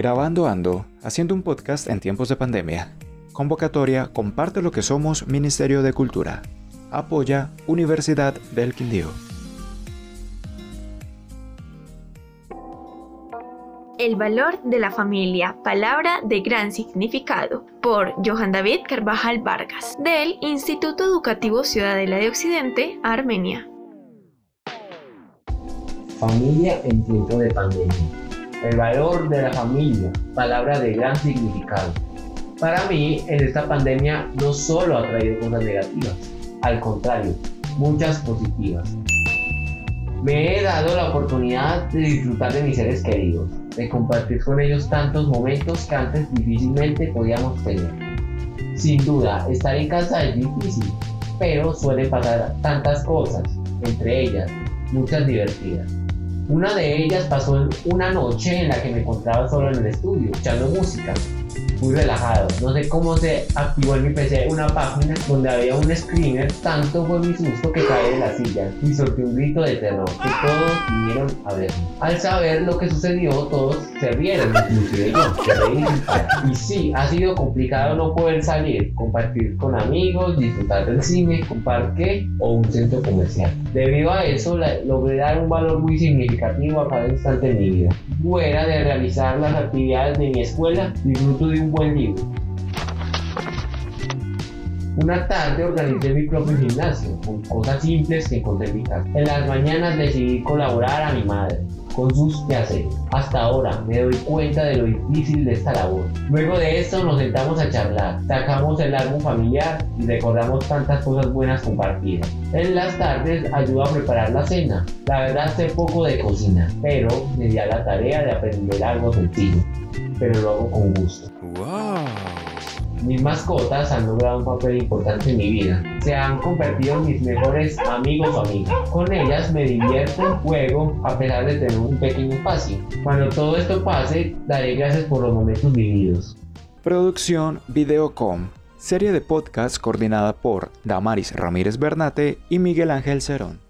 Grabando Ando, haciendo un podcast en tiempos de pandemia. Convocatoria Comparte lo que somos Ministerio de Cultura. Apoya Universidad del Quindío. El valor de la familia, palabra de gran significado, por Johan David Carvajal Vargas, del Instituto Educativo Ciudadela de Occidente, Armenia. Familia en tiempo de pandemia. El valor de la familia, palabra de gran significado. Para mí, en esta pandemia no solo ha traído cosas negativas, al contrario, muchas positivas. Me he dado la oportunidad de disfrutar de mis seres queridos, de compartir con ellos tantos momentos que antes difícilmente podíamos tener. Sin duda, estar en casa es difícil, pero suelen pasar tantas cosas, entre ellas muchas divertidas. Una de ellas pasó una noche en la que me encontraba solo en el estudio, escuchando música muy relajado. No sé cómo se activó en mi PC una página donde había un screener. Tanto fue mi susto que caí de la silla y solté un grito de terror que todos vinieron a ver. Al saber lo que sucedió, todos se rieron, inclusive yo, que reí Y sí, ha sido complicado no poder salir, compartir con amigos, disfrutar del cine, un parque o un centro comercial. Debido a eso, logré dar un valor muy significativo a cada instante de mi vida. Fuera de realizar las actividades de mi escuela, disfruto de un buen libro. Una tarde organicé mi propio gimnasio, con cosas simples que encontré en mi casa. En las mañanas decidí colaborar a mi madre con sus quehaceres. Hasta ahora me doy cuenta de lo difícil de esta labor. Luego de esto nos sentamos a charlar, sacamos el álbum familiar y recordamos tantas cosas buenas compartidas. En las tardes ayudo a preparar la cena. La verdad sé poco de cocina, pero me di a la tarea de aprender algo sencillo, pero lo hago con gusto. ¡Wow! Mis mascotas han logrado un papel importante en mi vida. Se han convertido en mis mejores amigos o amigas. Con ellas me divierto, juego, a pesar de tener un pequeño espacio. Cuando todo esto pase, daré gracias por los momentos vividos. Producción Videocom. Serie de podcast coordinada por Damaris Ramírez Bernate y Miguel Ángel Cerón.